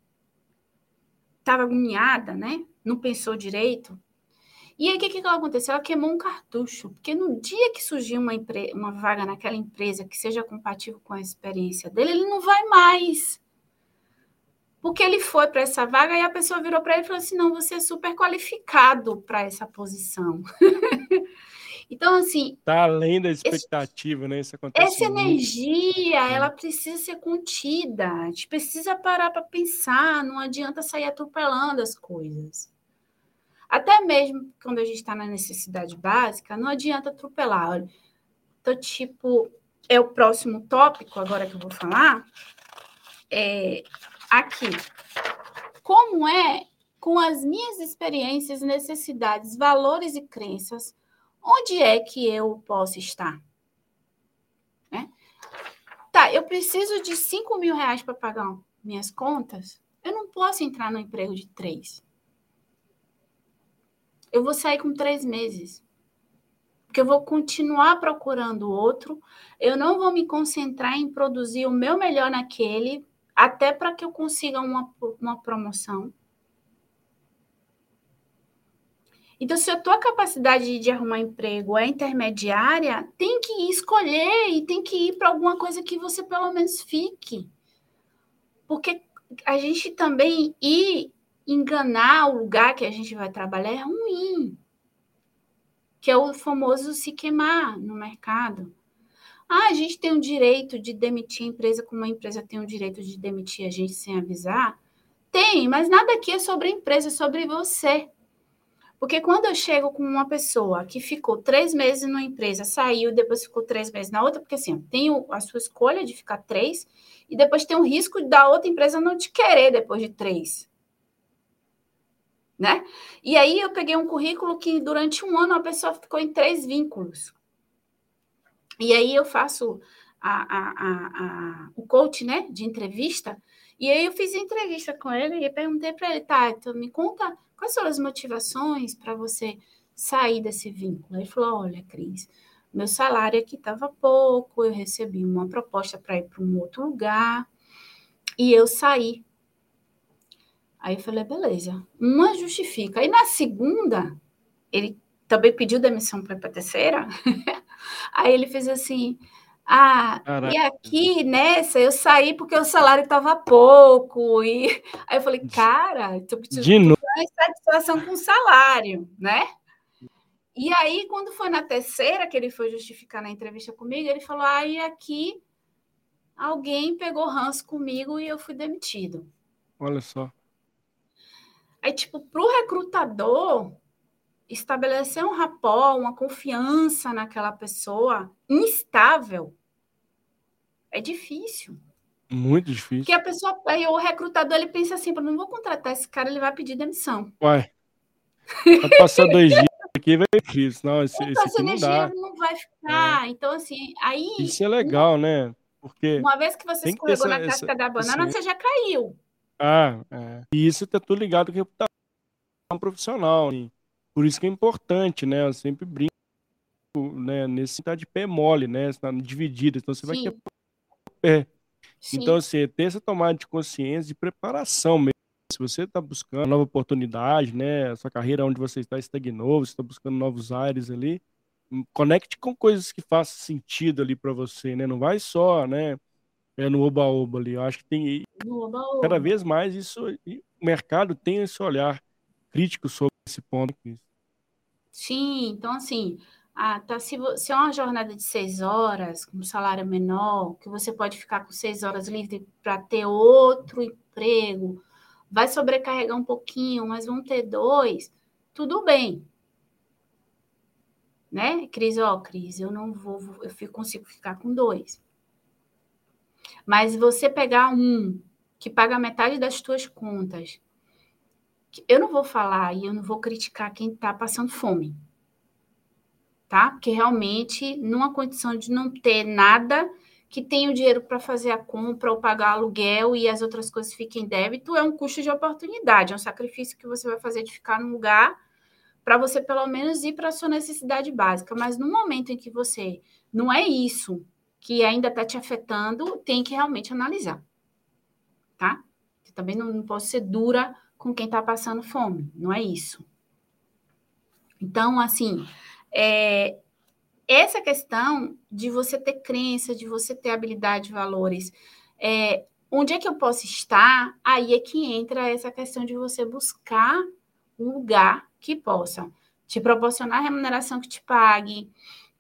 estava agoniada, né? Não pensou direito. E aí, o que, que aconteceu? Ela queimou um cartucho, porque no dia que surgiu uma, uma vaga naquela empresa que seja compatível com a experiência dele, ele não vai mais. Porque ele foi para essa vaga e a pessoa virou para ele e falou assim: não, você é super qualificado para essa posição. <laughs> então, assim. Está além da expectativa, esse, né? Isso acontece. Essa muito. energia, ela precisa ser contida. A gente precisa parar para pensar, não adianta sair atropelando as coisas. Até mesmo quando a gente está na necessidade básica, não adianta atropelar. Olha, então, tipo, é o próximo tópico agora que eu vou falar. É, aqui. Como é com as minhas experiências, necessidades, valores e crenças, onde é que eu posso estar? Né? Tá, eu preciso de 5 mil reais para pagar minhas contas. Eu não posso entrar no emprego de três. Eu vou sair com três meses. Porque eu vou continuar procurando outro. Eu não vou me concentrar em produzir o meu melhor naquele até para que eu consiga uma, uma promoção. Então, se a tua capacidade de arrumar emprego é intermediária, tem que escolher e tem que ir para alguma coisa que você pelo menos fique. Porque a gente também ir enganar o lugar que a gente vai trabalhar é ruim. Que é o famoso se queimar no mercado. Ah, a gente tem o direito de demitir a empresa, como a empresa tem o direito de demitir a gente sem avisar? Tem, mas nada aqui é sobre a empresa, é sobre você. Porque quando eu chego com uma pessoa que ficou três meses numa empresa, saiu, depois ficou três meses na outra, porque assim, tem a sua escolha de ficar três, e depois tem o risco da outra empresa não te querer depois de três. Né? E aí eu peguei um currículo que durante um ano a pessoa ficou em três vínculos. E aí eu faço a, a, a, o coach, né, de entrevista, e aí eu fiz entrevista com ele e perguntei para ele, tá, então me conta quais são as motivações para você sair desse vínculo. Ele falou, olha, Cris, meu salário aqui estava pouco, eu recebi uma proposta para ir para um outro lugar e eu saí. Aí eu falei, beleza, uma justifica. Aí na segunda, ele também pediu demissão para a terceira. <laughs> Aí ele fez assim: ah, Caraca. e aqui nessa eu saí porque o salário estava pouco. E <laughs> aí eu falei, cara, tu precisa satisfação com o salário, né? E aí, quando foi na terceira que ele foi justificar na entrevista comigo, ele falou: ah, e aqui alguém pegou ranço comigo e eu fui demitido. Olha só. Aí, tipo, para o recrutador, estabelecer um rapó, uma confiança naquela pessoa instável é difícil. Muito difícil. Porque a pessoa, aí o recrutador, ele pensa assim, não vou contratar esse cara, ele vai pedir demissão. Uai, vai passar dois dias aqui vai difícil. Não, esse, então, esse não dá. não vai ficar. É. Então, assim, aí... Isso é legal, né? Porque uma vez que você escorregou essa, na casca essa, da banana, você já caiu. Ah, é. E isso tá tudo ligado com reputação profissional. Hein? Por isso que é importante, né? Eu sempre brinco, né? Nesse tá de pé mole, né? Está dividida, então você Sim. vai quebrar o pé. Sim. Então, assim, ter essa tomada de consciência, de preparação mesmo. Se você está buscando nova oportunidade, né? A sua carreira onde você está estagnou, você está buscando novos ares ali, hum, conecte com coisas que façam sentido ali para você, né? Não vai só, né? É no oba-oba ali. Eu acho que tem oba -oba. cada vez mais isso, o mercado tem esse olhar crítico sobre esse ponto. Sim, então assim, ah, tá, se, se é uma jornada de seis horas, com um salário menor, que você pode ficar com seis horas livre para ter outro emprego, vai sobrecarregar um pouquinho, mas vão ter dois, tudo bem. Né, Cris? Ó, Cris, eu não vou, eu fico, consigo ficar com dois. Mas você pegar um que paga metade das tuas contas, Eu não vou falar e eu não vou criticar quem está passando fome, tá? Porque realmente, numa condição de não ter nada que tenha o dinheiro para fazer a compra ou pagar aluguel e as outras coisas fiquem em débito, é um custo de oportunidade, é um sacrifício que você vai fazer de ficar num lugar para você pelo menos ir para a sua necessidade básica. Mas no momento em que você não é isso que ainda está te afetando, tem que realmente analisar, tá? Eu também não, não posso ser dura com quem está passando fome, não é isso. Então, assim, é, essa questão de você ter crença, de você ter habilidade, valores, é, onde é que eu posso estar? Aí é que entra essa questão de você buscar um lugar que possa te proporcionar a remuneração que te pague,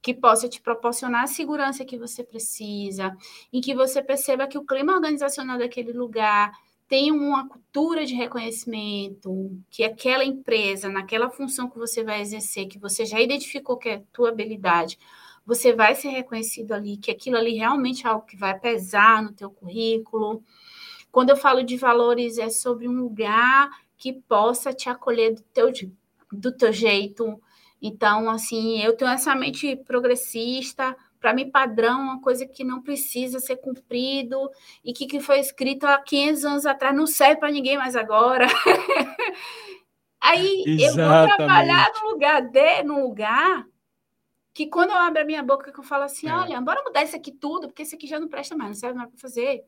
que possa te proporcionar a segurança que você precisa, e que você perceba que o clima organizacional daquele lugar tem uma cultura de reconhecimento, que aquela empresa, naquela função que você vai exercer, que você já identificou que é a tua habilidade, você vai ser reconhecido ali, que aquilo ali realmente é algo que vai pesar no teu currículo. Quando eu falo de valores, é sobre um lugar que possa te acolher do teu do teu jeito. Então, assim, eu tenho essa mente progressista, para mim, padrão é uma coisa que não precisa ser cumprido e que, que foi escrito há 500 anos atrás não serve para ninguém mais agora. <laughs> Aí Exatamente. eu vou trabalhar no lugar de, num lugar que quando eu abro a minha boca, que eu falo assim, é. olha, bora mudar isso aqui tudo, porque isso aqui já não presta mais, não serve mais para fazer.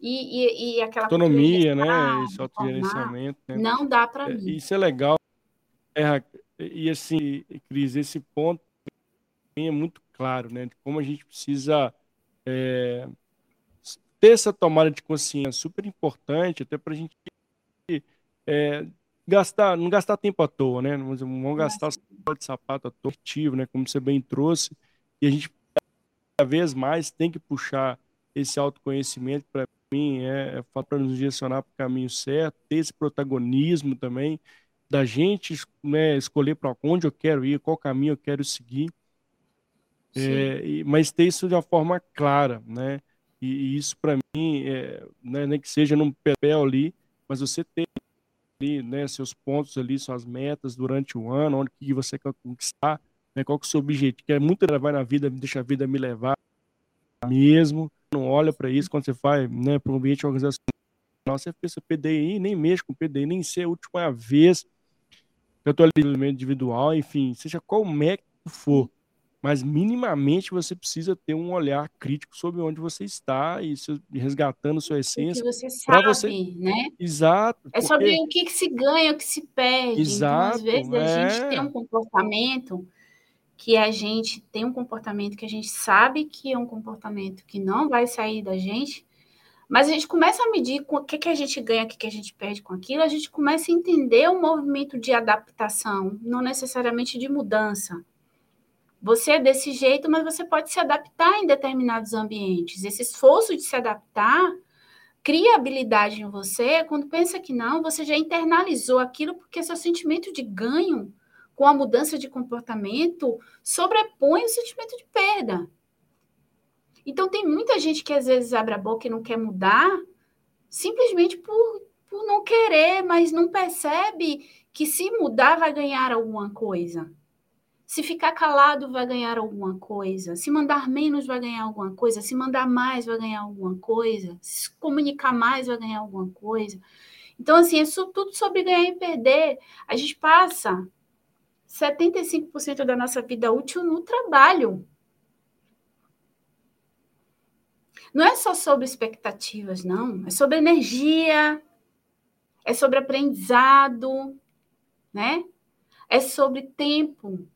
E, e, e aquela autonomia, né? Esse autogerenciamento. Né? Não dá para é, mim. Isso é legal é, e assim, Cris, esse ponto é muito claro, né? De como a gente precisa é, ter essa tomada de consciência super importante, até para a gente é, gastar, não gastar tempo à toa, né? Não vamos gastar de sapato à toa, né? Como você bem trouxe, e a gente cada vez mais tem que puxar esse autoconhecimento para mim é, é para nos direcionar para o caminho certo, ter esse protagonismo também da gente né, escolher para onde eu quero ir, qual caminho eu quero seguir, é, mas ter isso de uma forma clara, né? E, e isso para mim, é, né, nem que seja num papel ali, mas você ter ali, né, seus pontos ali, suas metas durante o ano, onde que você quer conquistar, né, qual que é o seu objetivo, que é muito levar na vida, deixa a vida me levar mesmo, não olha para isso quando você vai né, para um ambiente organizacional, você pensa PDI, nem mexe com PDI, nem ser a última vez eu estou ali individual, enfim, seja qual método for, mas minimamente você precisa ter um olhar crítico sobre onde você está e resgatando sua essência. Que você sabe, você... né? Exato. É porque... sobre o que, que, se ganha, o que se perde. Exato, então, às vezes, é... a gente tem um comportamento que a gente tem um comportamento que a gente sabe que é um comportamento que não vai sair da gente, mas a gente começa a medir o que, que a gente ganha, o que, que a gente perde com aquilo, a gente começa a entender o movimento de adaptação, não necessariamente de mudança. Você é desse jeito, mas você pode se adaptar em determinados ambientes. Esse esforço de se adaptar cria habilidade em você. Quando pensa que não, você já internalizou aquilo porque seu sentimento de ganho com a mudança de comportamento sobrepõe o sentimento de perda. Então, tem muita gente que às vezes abre a boca e não quer mudar, simplesmente por, por não querer, mas não percebe que se mudar vai ganhar alguma coisa. Se ficar calado vai ganhar alguma coisa. Se mandar menos vai ganhar alguma coisa. Se mandar mais vai ganhar alguma coisa. Se comunicar mais vai ganhar alguma coisa. Então, assim, é tudo sobre ganhar e perder. A gente passa 75% da nossa vida útil no trabalho. Não é só sobre expectativas, não. É sobre energia, é sobre aprendizado, né? É sobre tempo.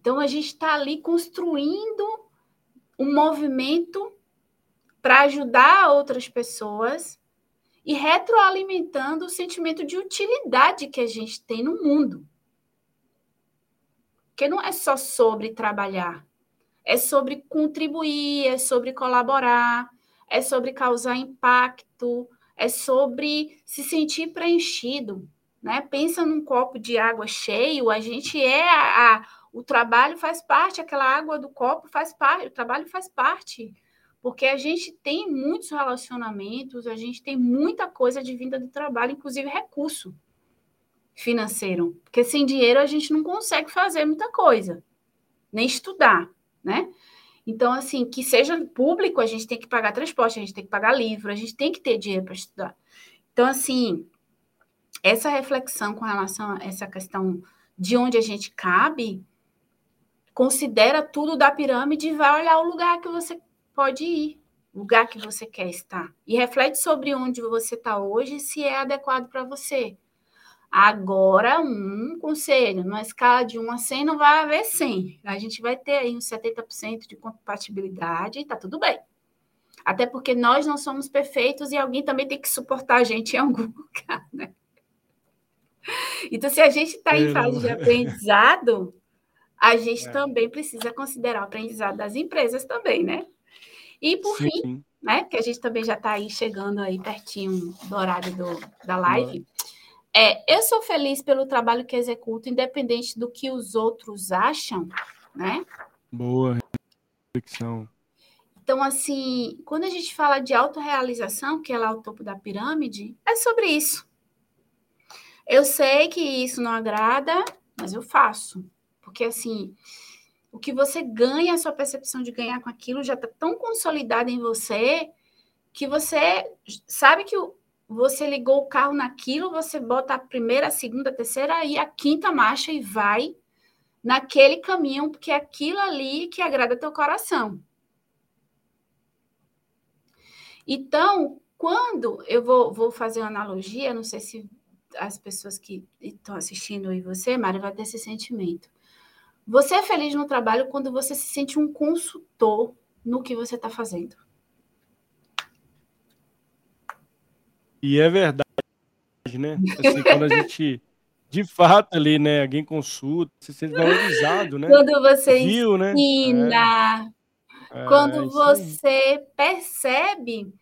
Então, a gente está ali construindo um movimento para ajudar outras pessoas e retroalimentando o sentimento de utilidade que a gente tem no mundo. Porque não é só sobre trabalhar, é sobre contribuir, é sobre colaborar, é sobre causar impacto, é sobre se sentir preenchido. Né? Pensa num copo de água cheio, a gente é a, a, o trabalho faz parte, aquela água do copo faz parte, o trabalho faz parte, porque a gente tem muitos relacionamentos, a gente tem muita coisa de vinda do trabalho, inclusive recurso. financeiro, porque sem dinheiro a gente não consegue fazer muita coisa, nem estudar, né? Então, assim, que seja público, a gente tem que pagar transporte, a gente tem que pagar livro, a gente tem que ter dinheiro para estudar. Então, assim, essa reflexão com relação a essa questão de onde a gente cabe, considera tudo da pirâmide e vai olhar o lugar que você pode ir, lugar que você quer estar. E reflete sobre onde você está hoje, se é adequado para você. Agora, um conselho, numa escala de 1 a 100 não vai haver 100. A gente vai ter aí uns 70% de compatibilidade e tá tudo bem. Até porque nós não somos perfeitos e alguém também tem que suportar a gente em algum <laughs> lugar, né? Então, se a gente está em fase de <laughs> aprendizado, a gente é. também precisa considerar o aprendizado das empresas também, né? E por sim, fim, né? Que a gente também já está aí chegando aí pertinho do horário do, da live. É, eu sou feliz pelo trabalho que executo, independente do que os outros acham, né? Boa reflexão. Então, assim, quando a gente fala de autorrealização, que é lá o topo da pirâmide, é sobre isso. Eu sei que isso não agrada, mas eu faço. Porque, assim, o que você ganha, a sua percepção de ganhar com aquilo já está tão consolidada em você que você sabe que você ligou o carro naquilo, você bota a primeira, a segunda, a terceira e a quinta marcha e vai naquele caminho, porque é aquilo ali que agrada teu coração. Então, quando eu vou, vou fazer uma analogia, não sei se as pessoas que estão assistindo e você, Mário, vai ter esse sentimento. Você é feliz no trabalho quando você se sente um consultor no que você está fazendo. E é verdade, né? Assim, quando a gente, de fato, ali, né? Alguém consulta, se sente valorizado, né? Quando você Viu, né? ensina, né? é. quando você percebe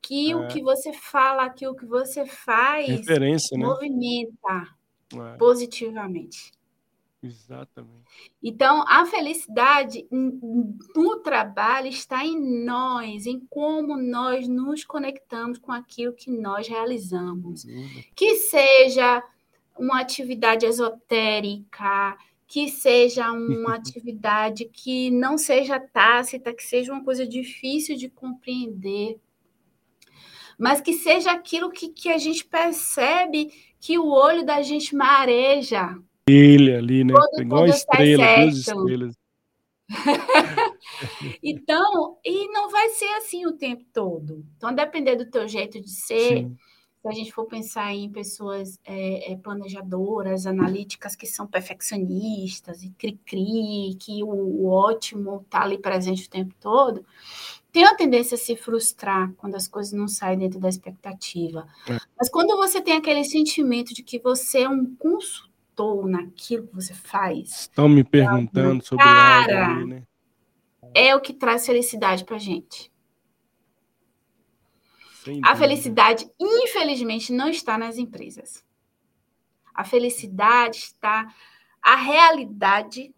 que é. o que você fala, que o que você faz Referência, né? movimenta é. positivamente. Exatamente. Então, a felicidade no trabalho está em nós, em como nós nos conectamos com aquilo que nós realizamos. Uhum. Que seja uma atividade esotérica, que seja uma <laughs> atividade que não seja tácita, que seja uma coisa difícil de compreender, mas que seja aquilo que, que a gente percebe que o olho da gente mareja ele ali, né? Quando, Igual quando estrela, duas estrelas. <laughs> então, e não vai ser assim o tempo todo. Então, depender do teu jeito de ser, Sim. se a gente for pensar em pessoas é, é, planejadoras, analíticas que são perfeccionistas e cri-cri, que o, o ótimo está ali presente o tempo todo, tem a tendência a se frustrar quando as coisas não saem dentro da expectativa. É. Mas quando você tem aquele sentimento de que você é um consultor, gostou naquilo que você faz. Estão me perguntando sobre cara, algo ali, né? É o que traz felicidade pra gente. a felicidade, infelizmente, não está nas empresas. A felicidade está. A realidade.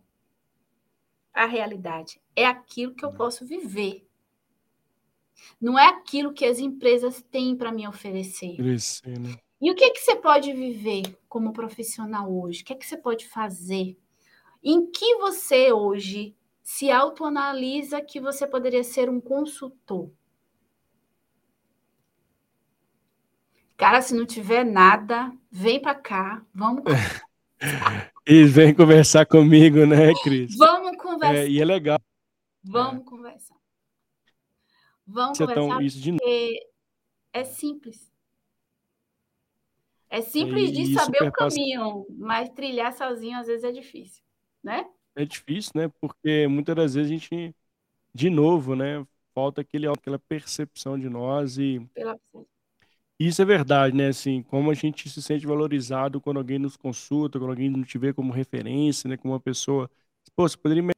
A realidade é aquilo que eu posso viver. Não é aquilo que as empresas têm para me oferecer. Crescer, né? E o que, é que você pode viver como profissional hoje? O que é que você pode fazer? Em que você hoje se autoanalisa que você poderia ser um consultor? Cara, se não tiver nada, vem para cá, vamos <laughs> E vem conversar comigo, né, Cris? Vamos conversar. É, e é legal. Vamos é. conversar. Vamos Você conversar tão, isso de... é simples. É simples de saber o caminho, mas trilhar sozinho às vezes é difícil, né? É difícil, né? Porque muitas das vezes a gente, de novo, né? Falta aquele, aquela percepção de nós e Pela... isso é verdade, né? Assim, como a gente se sente valorizado quando alguém nos consulta, quando alguém nos te vê como referência, né? Como uma pessoa, pô, você poderia me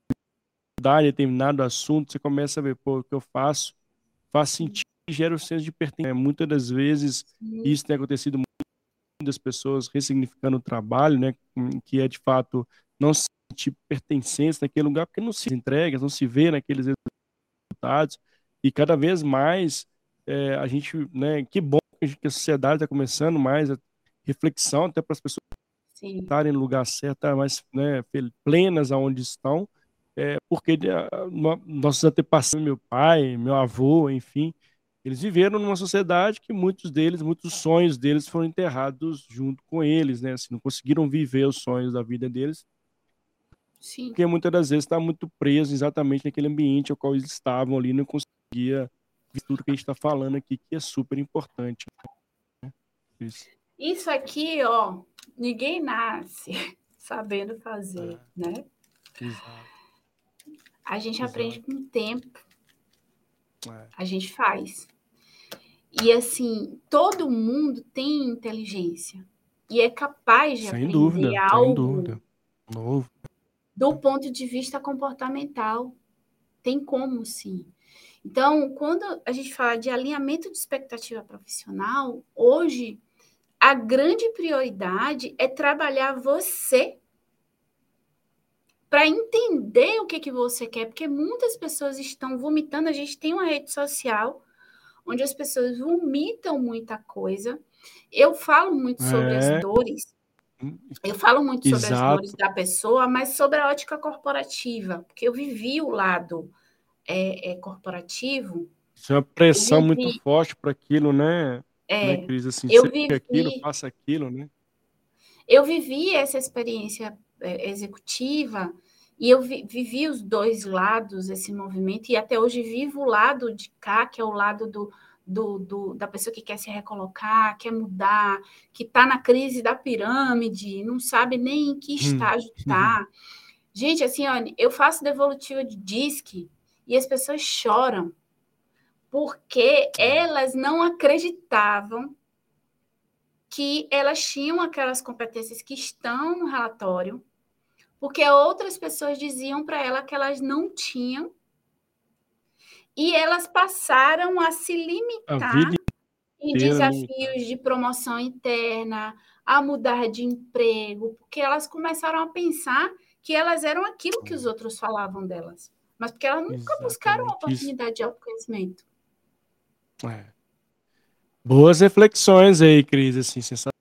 ajudar em determinado assunto, você começa a ver, pô, o que eu faço faz sentido, gera o senso de pertença. Muitas das vezes Sim. isso tem acontecido muito das pessoas ressignificando o trabalho, né, que é de fato não se sentir pertencência naquele lugar, porque não se entrega, não se vê naqueles resultados, e cada vez mais é, a gente, né, que bom que a sociedade está começando mais a reflexão até para as pessoas estarem no lugar certo, estar mais né, plenas aonde estão, é, porque uh, nossos antepassados, meu pai, meu avô, enfim, eles viveram numa sociedade que muitos deles, muitos sonhos deles foram enterrados junto com eles, né? Assim, não conseguiram viver os sonhos da vida deles. Sim. Porque muitas das vezes está muito preso exatamente naquele ambiente ao qual eles estavam ali, não conseguia ver tudo que a gente está falando aqui, que é super importante. Né? Isso. Isso aqui, ó, ninguém nasce <laughs> sabendo fazer, é. né? Exato. A gente Exato. aprende com o tempo. É. A gente faz. E assim, todo mundo tem inteligência e é capaz de sem aprender dúvida, algo sem dúvida. Novo. do ponto de vista comportamental. Tem como sim. Então, quando a gente fala de alinhamento de expectativa profissional, hoje a grande prioridade é trabalhar você para entender o que, que você quer, porque muitas pessoas estão vomitando. A gente tem uma rede social onde as pessoas vomitam muita coisa. Eu falo muito sobre é. as dores. Eu falo muito Exato. sobre as dores da pessoa, mas sobre a ótica corporativa, porque eu vivi o lado é, é corporativo. Isso é uma pressão muito forte para aquilo, né? É, né, Cris? Assim, eu vivi, aquilo, faça aquilo, né? Eu vivi essa experiência é, executiva e eu vi, vivi os dois lados desse movimento, e até hoje vivo o lado de cá, que é o lado do, do, do, da pessoa que quer se recolocar, quer mudar, que está na crise da pirâmide, não sabe nem em que hum, estágio está. Gente, assim, olha, eu faço devolutiva de disque e as pessoas choram porque elas não acreditavam que elas tinham aquelas competências que estão no relatório porque outras pessoas diziam para ela que elas não tinham e elas passaram a se limitar a em desafios de promoção interna, a mudar de emprego, porque elas começaram a pensar que elas eram aquilo que os outros falavam delas, mas porque elas nunca Exatamente. buscaram a oportunidade de autoconhecimento. É. Boas reflexões aí, Cris, assim, sensacional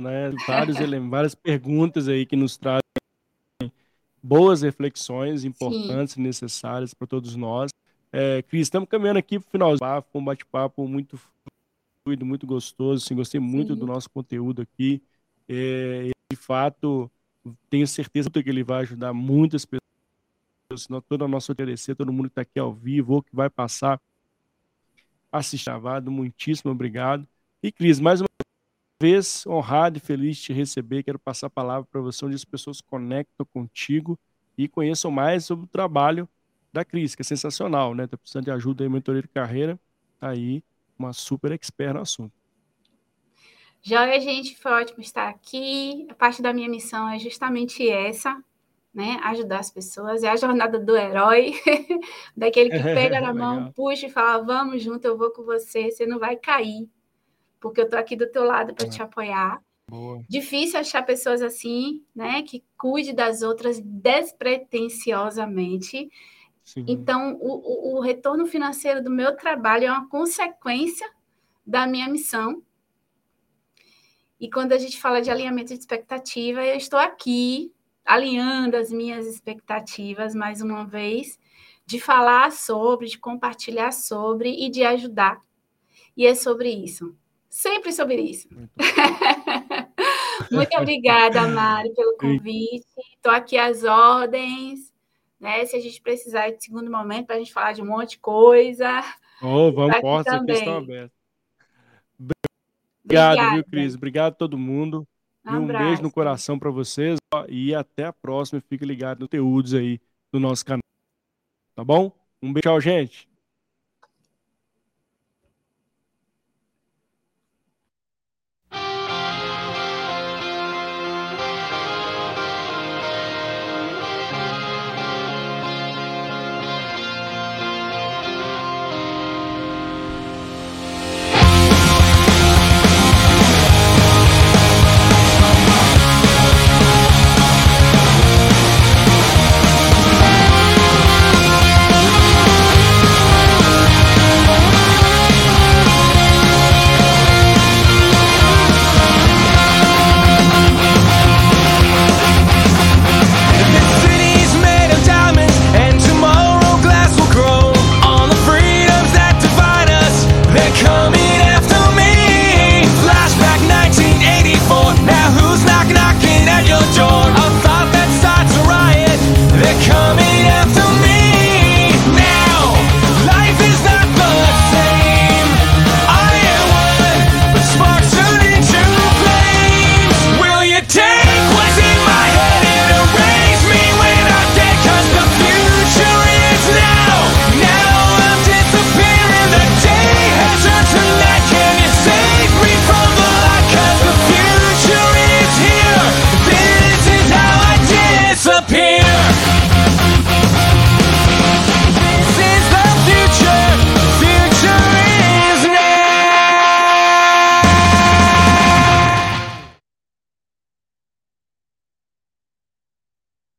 né? Vários, várias perguntas aí que nos trazem boas reflexões importantes e necessárias para todos nós. É, Cris, estamos caminhando aqui para o final do um bate-papo muito fluido, muito gostoso. Assim, gostei muito Sim. do nosso conteúdo aqui. É, de fato, tenho certeza que ele vai ajudar muitas pessoas, senão toda a nossa oferecer, todo mundo que está aqui ao vivo, ou que vai passar assistir gravado. Muitíssimo obrigado. E, Cris, mais uma vez honrado e feliz de te receber. Quero passar a palavra para você, onde as pessoas conectam contigo e conheçam mais sobre o trabalho da Cris, que é sensacional, né? Tá precisando de ajuda em mentoria de carreira, tá aí uma super expert no assunto. Joia, gente, foi ótimo estar aqui. A parte da minha missão é justamente essa, né? Ajudar as pessoas. É a jornada do herói, <laughs> daquele que <laughs> pega na mão, puxa e fala: vamos junto, eu vou com você, você não vai cair porque eu estou aqui do teu lado para te apoiar. Boa. Difícil achar pessoas assim, né, que cuide das outras despretensiosamente. Sim. Então, o, o, o retorno financeiro do meu trabalho é uma consequência da minha missão. E quando a gente fala de alinhamento de expectativa, eu estou aqui alinhando as minhas expectativas mais uma vez, de falar sobre, de compartilhar sobre e de ajudar. E é sobre isso sempre sobre isso. Muito, <laughs> Muito obrigada, Mari, pelo convite. Estou aqui às ordens. Né? Se a gente precisar de segundo momento para a gente falar de um monte de coisa. Oh, vamos, portas aqui estão abertas. Obrigado, Obrigada. viu, Cris? Obrigado a todo mundo. Um, um beijo no coração para vocês e até a próxima. Fique ligado no conteúdos aí do nosso canal. Tá bom? Um beijo, tchau, gente.